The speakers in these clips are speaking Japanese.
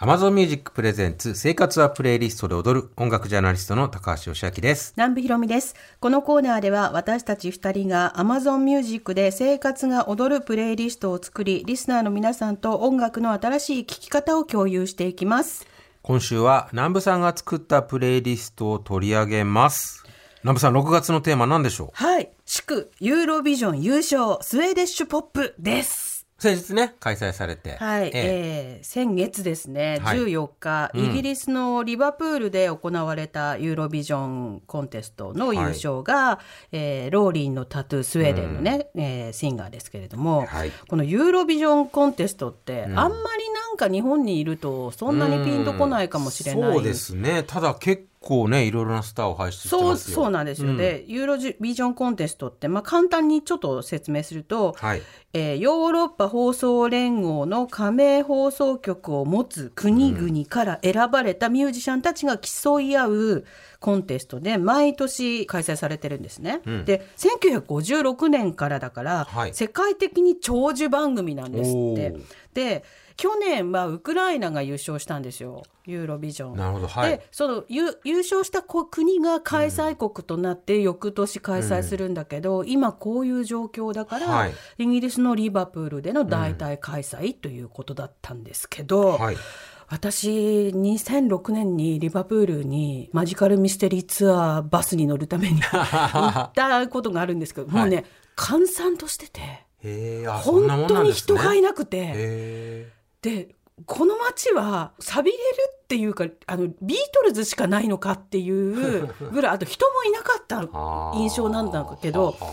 Amazon Music プレゼンツ生活はプレイリストで踊る音楽ジャーナリストの高橋義明です。南部ひろみです。このコーナーでは私たち二人が Amazon Music で生活が踊るプレイリストを作り、リスナーの皆さんと音楽の新しい聴き方を共有していきます。今週は南部さんが作ったプレイリストを取り上げます。南部さん、6月のテーマ何でしょう？はい。祝ユーロビジョン優勝スウェーデッシュポップです。先日ね、開催されて。はい、ええ。えー先月ですね、はい。14日、イギリスのリバプールで行われたユーロビジョンコンテストの優勝が、えーローリンのタトゥースウェーデンのね、えーシンガーですけれども、はい。このユーロビジョンコンテストって、あんまりなんか日本にいるとそんなにピンとこないかもしれない。そうですね。ただ結構ね、いろいろなスターを輩出してそうますよ。そうなんですよ、でユーロビジョンコンテストって、まあ、簡単にちょっと説明すると、はい。えーヨーロッパ放送連合の加盟放送局を持つ国々から選ばれたミュージシャンたちが競い合うコンテストで毎年開催されてるんですね。で1956年からだから、はい世界的に長寿番組なんですって。で去年はウクライナが優勝したんですよユーロビジョン。なるほど。はいで。その優優勝したこ国が開催国となって翌年開催するんだけど、今こういう状況だから、はいイギリスのリバプールでの代替開催ということだったんですけど、はい。私2006年にリバプールにマジカルミステリーツアーバスに乗るために 行ったことがあるんですけど、もうね閑散としてて本当に。人がいなくて。へでこの街は寂れるっていうかあのビートルズしかないのかっていう ぐらいあと人もいなかったー印象なんだけどはははは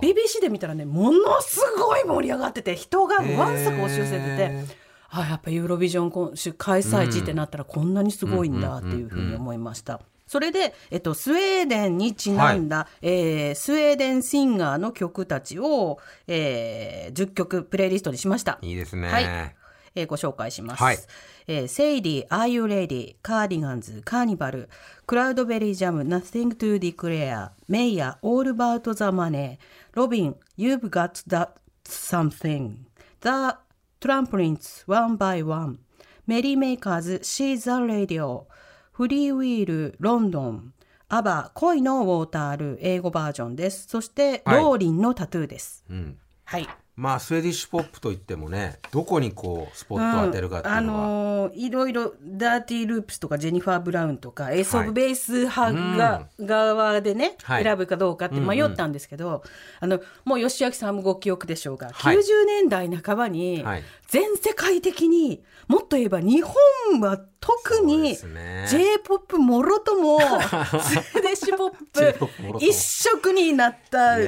BBC で見たらねものすごい盛り上がってて人がわんさか押し寄せててへあやっぱユーロビジョンコン開催地ってなったらこんなにすごいんだっていうふうに思いました。それで、えっと、スウェーデンにちなんだ、えースウェーデンシンガーの曲たちを、えー10曲プレイリストにしました。いいですね。はいえーご紹介します。はいえーセイリー、Are You Ready? カーディガンズ、カーニバル、クラウドベリージャム、Nothing to Declare、メイヤ、All About the Money、ロビン、You've Got That Something、The Trampolines, One by One、メリーメイカーズ、She's a Radio、フリーウィール、ロンドン、アバ、恋のウォータールー、英語バージョンです。そして、はいローリンのタトゥーです。うん。はい。まあスウェーディッシュポップといってもねどこにこうスポットを当てるかっていうあのは、のーいろいろダーティーループスとかジェニファー・ブラウンとかエース・オブ・ベース派が、側でね、はい。選ぶかどうかって迷ったんですけど、あのもう吉明さんもご記憶でしょうが、はい。90年代半ばにはい。全世界的にもっと言えば日本は特にですね。J p o p もろともスデッシュポ J-POP ップ一色になったウル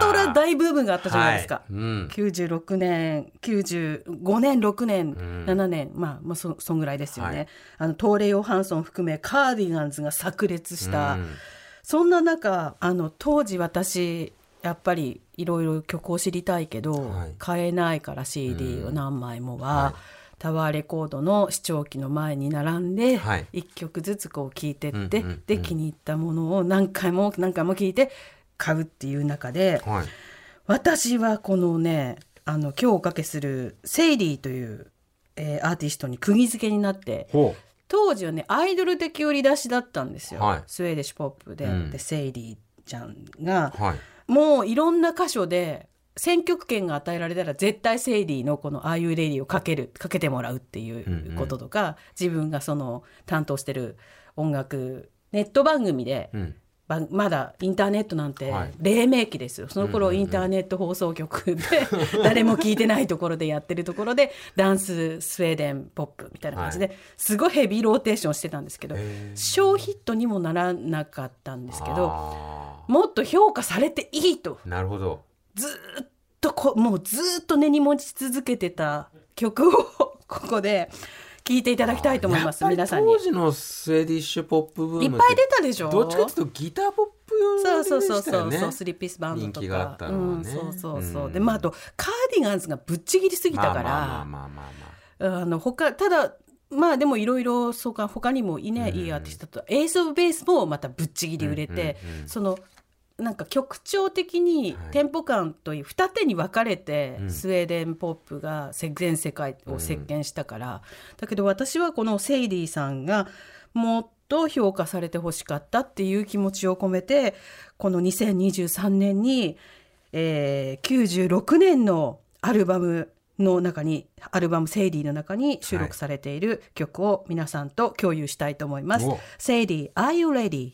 トラ大ブームがあったじゃないですか。はいうん。96年95年6年、ん。7年。まあまあそそんぐらいですよね、はい。あのトーレイ・ヨハンソン含めカーディガンズが炸裂した、うん。そんな中あの当時私やっぱりいろいろ曲を知りたいけど、はい。買えないから CD を何枚もは、はいタワーレコードの視聴器の前に並んで、はい。一曲ずつこう聴いてって、うんうんうん。で気に入ったものを何回も何回も聴いて買うっていう中で、はい。私はこのねあの今日おかけするセイリーという、えーアーティストに釘付けになってほ当時はねアイドル的売り出しだったんですよ、はい。スウェーディッシュポップで,、うん。でセイリーちゃんがうはい。もういろんな箇所で選曲権が与えられたら絶対セイリーのこの「Are You Ready」をかけるかけてもらうっていうこととか、自分がその担当してる音楽ネット番組でうん。ばまだインターネットなんてはい。黎明期ですよ、その頃インターネット放送局で 誰も聞いてないところでやってるところでダンススウェーデンポップみたいな感じで、すごいヘビーローテーションしてたんですけど小ヒットにもならなかったんですけどあもっと評価されていいと。ーなるほどずーっとこもうずーっと根に持ち続けてた曲を ここで聴いていただきたいと思います皆さんに。当。時のスウェーディッシュポップブームいっぱい出たでしょ？どっちかっていうとギターポップ用のそうそうそうでしたよねそうそうスリーピースバンドと人気が。あっかたのはねうん、そうそうそう、うん。でまああとカーディガンズがぶっちぎりすぎたから、まあまあまあまあまあまあの他ただまあでもいろいろそうか他にもいね、いいアーティストとエース・オブ・ベースもまたぶっちぎり売れて、うんうんうん。そのなんか曲調的にはい。テンポ感という二手に分かれてうん。スウェーデンポップが全世界を席巻したから、だけど私はこのセイリーさんがもっと評価されてほしかったっていう気持ちを込めてこの2023年に、えー96年のアルバムの中にアルバム「セイリー」の中に収録されている曲を皆さんと共有したいと思います。お。セイリー Are you ready?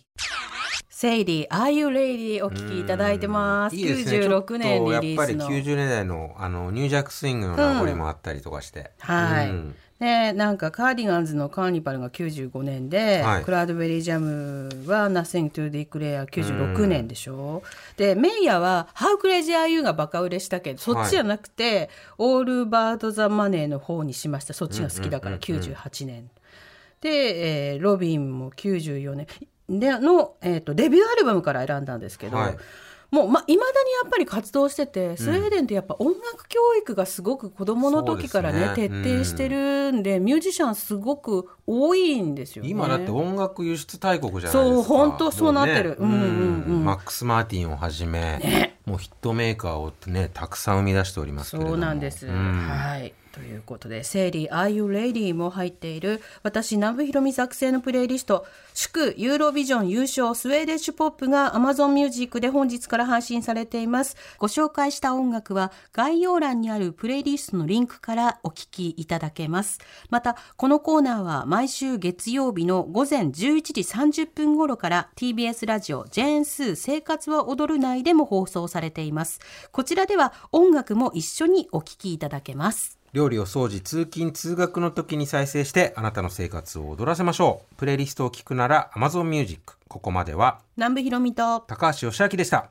セイリー Are you ready? お聴きいただいてます。いいですね。96年リリやっぱりースの。90年代のあのニュージャックスイングの名残もあったりとかして、はい。うん。ね、なんかカーディガンズのカーニバルが95年で、はいクラウドベリージャムは Nothing to Declare 96年でしょ、でメイヤは How Crazy Are You がバカ売れしたけどそっちじゃなくて、オールバート・ザ・マネーの方にしました。そっちが好きだから98年、で、えーロビンも94年での、えー、とデビューアルバムから選んだんですけど、はい。もうまいまだにやっぱり活動しててスウェーデンってやっぱ音楽教育がすごく子どもの時からねね。徹底してるんで、ミュージシャンすごく多いんですよね。今だって音楽輸出大国じゃないですか。そう本当そうなってる。もね。うんうんうん。マックス・マーティンをはじめ、もうヒットメーカーをねたくさん生み出しておりますそうなんです。うんはい。ということで、セイリー Are You Ready も入っている私、南部ひろみ作成のプレイリスト、祝ユーロビジョン優勝スウェーデッシュポップが Amazon Music で本日から配信されています。ご紹介した音楽は概要欄にあるプレイリストのリンクからお聴きいただけます。また、このコーナーは毎週月曜日の午前11時30分頃から TBS ラジオジェーンスー生活は踊る内でも放送されています。こちらでは音楽も一緒にお聴きいただけます。料理を掃除通勤通学の時に再生してあなたの生活を踊らせましょうプレイリストを聞くなら Amazon Music ここまでは南部ひろみと高橋義明でした